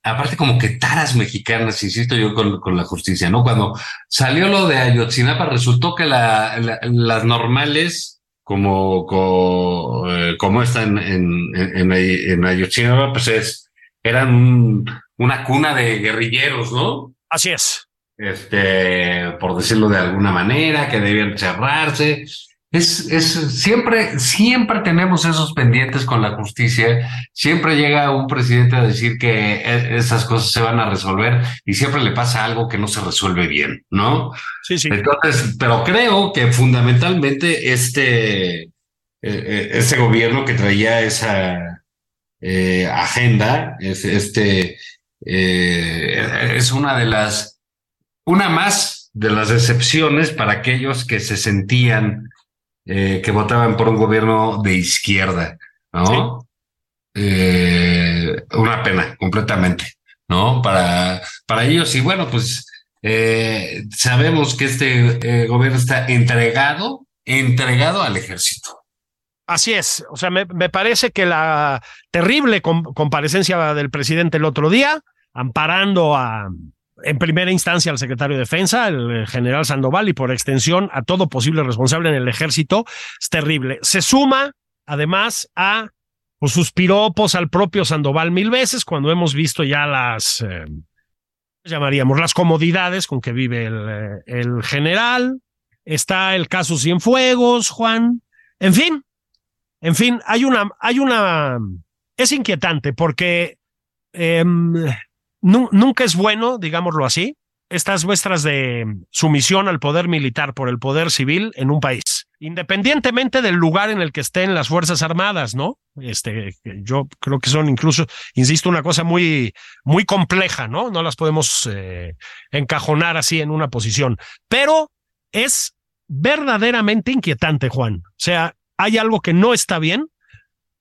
aparte como que taras mexicanas, insisto yo, con, con la justicia, ¿no? Cuando salió lo de Ayotzinapa, resultó que la, la- las normales, como, co- eh, como esta en, en, en, en Ayotzinapa, pues es, eran un- una cuna de guerrilleros, ¿no? Así es. este, por decirlo de alguna manera, que debían cerrarse. Es, es siempre, siempre tenemos esos pendientes con la justicia. Siempre llega un presidente a decir que e- esas cosas se van a resolver y siempre le pasa algo que no se resuelve bien, ¿no? Sí, sí. Entonces, pero creo que fundamentalmente este, eh, este gobierno que traía esa eh, agenda, es, este, eh, es una de las, una más de las excepciones para aquellos que se sentían eh, que votaban por un gobierno de izquierda, ¿no? Una pena, completamente, ¿no? Para, para ellos, y bueno, pues sabemos que este gobierno está entregado, entregado al ejército. Así es. O sea, me, parece que la terrible com- comparecencia del presidente el otro día, amparando a, en primera instancia al secretario de Defensa, el general Sandoval, y por extensión a todo posible responsable en el ejército, es terrible. Se suma, además, a pues, sus piropos al propio Sandoval mil veces, cuando hemos visto ya las, eh, llamaríamos, las comodidades con que vive el, eh, el general. Está el caso Cienfuegos, Juan. En fin, en fin, hay una, hay una, es inquietante porque nu nunca es bueno, digámoslo así, estas muestras de sumisión al poder militar por el poder civil en un país, independientemente del lugar en el que estén las Fuerzas Armadas, ¿no? Este, yo creo que son incluso, insisto, una cosa muy, muy compleja, ¿no? No las podemos eh, encajonar así en una posición, pero es verdaderamente inquietante, Juan. O sea, hay algo que no está bien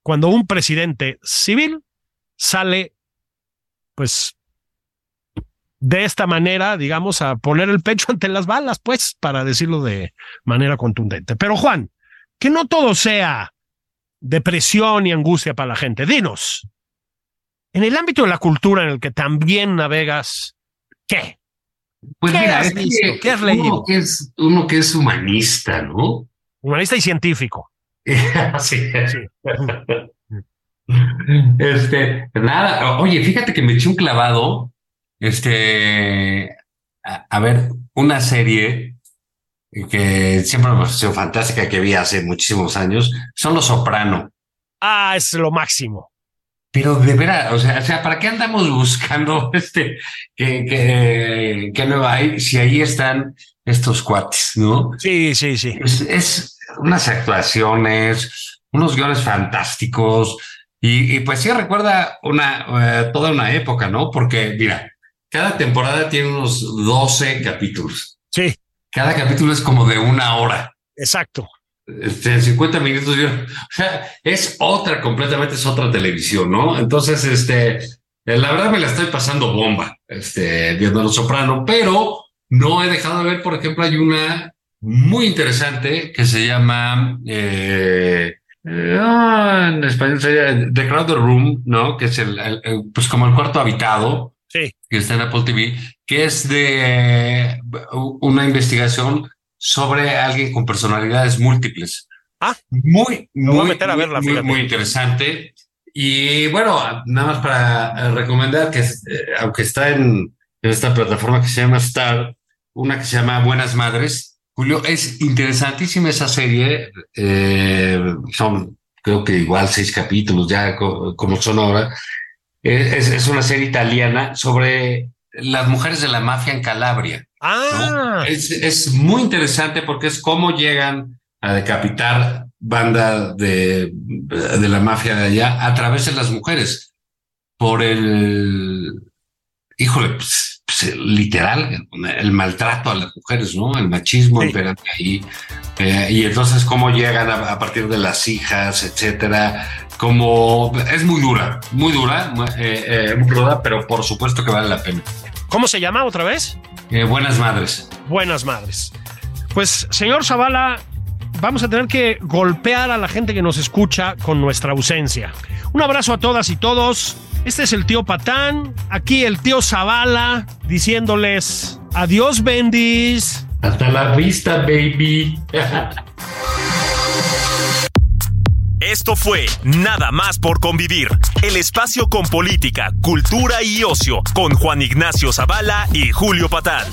cuando un presidente civil sale, pues, de esta manera, digamos, a poner el pecho <laughs> ante las balas, pues, para decirlo de manera contundente. Pero, Juan, que no todo sea depresión y angustia para la gente. Dinos, en el ámbito de la cultura en el que también navegas, ¿qué? Pues ¿Qué mira, has es que visto? ¿Qué has leído? Uno que es, uno que es humanista, ¿no? Humanista y científico. <laughs> Así es. Este, nada, oye, fíjate que me eché un clavado, este, a, a ver, una serie que siempre me pareció fantástica que vi hace muchísimos años, son Los Soprano. Ah, es lo máximo. Pero de veras, o sea, o sea, ¿para qué andamos buscando <laughs> este que, que, que nueva hay si ahí están estos cuates, no? Sí, sí, sí. Es, es unas actuaciones, unos guiones fantásticos y, y pues sí recuerda una eh, toda una época, ¿no? Porque mira, cada temporada tiene unos 12 capítulos. Sí, Cada capítulo es como de una hora. exacto. Este, 50 minutos, yo- o sea, es otra, completamente es otra televisión, ¿no? Entonces, este, eh, la verdad me la estoy pasando bomba, este, viendo Los Soprano, pero no he dejado de ver, por ejemplo, hay una muy interesante que se llama, eh, eh, ah, en español sería The Crowded Room, ¿no? Que es el, el- el, pues como el cuarto habitado, Sí. que está en Apple TV, que es de una investigación sobre alguien con personalidades múltiples. Ah. muy, Me voy a muy, meter a verla, muy, muy interesante. Y bueno, nada más para eh, recomendar que, eh, aunque está en, en esta plataforma que se llama Star, una que se llama Buenas Madres. Julio, es interesantísima esa serie. eh, son, creo que igual seis capítulos ya co- como son ahora. Eh, Es, es una serie italiana sobre las mujeres de la mafia en Calabria. Ah, Es, es muy interesante porque es cómo llegan a decapitar banda de, de la mafia de allá a través de las mujeres. Por el, híjole, pues, pues, literal, el maltrato a las mujeres, ¿no? El machismo Sí. imperante ahí. Eh, y entonces cómo llegan a, a partir de las hijas, etcétera. Como es muy dura, muy dura, eh, eh, muy cruda, pero por supuesto que vale la pena. ¿Cómo se llama otra vez? Eh, buenas madres. Buenas madres. Pues, señor Zavala, vamos a tener que golpear a la gente que nos escucha con nuestra ausencia. Un abrazo a todas y todos. Este es el tío Patán, aquí el tío Zavala, diciéndoles adiós, bendis. Hasta la vista, baby. <laughs> Esto fue Nada más por convivir, el espacio con política, cultura y ocio, con Juan Ignacio Zavala y Julio Patán.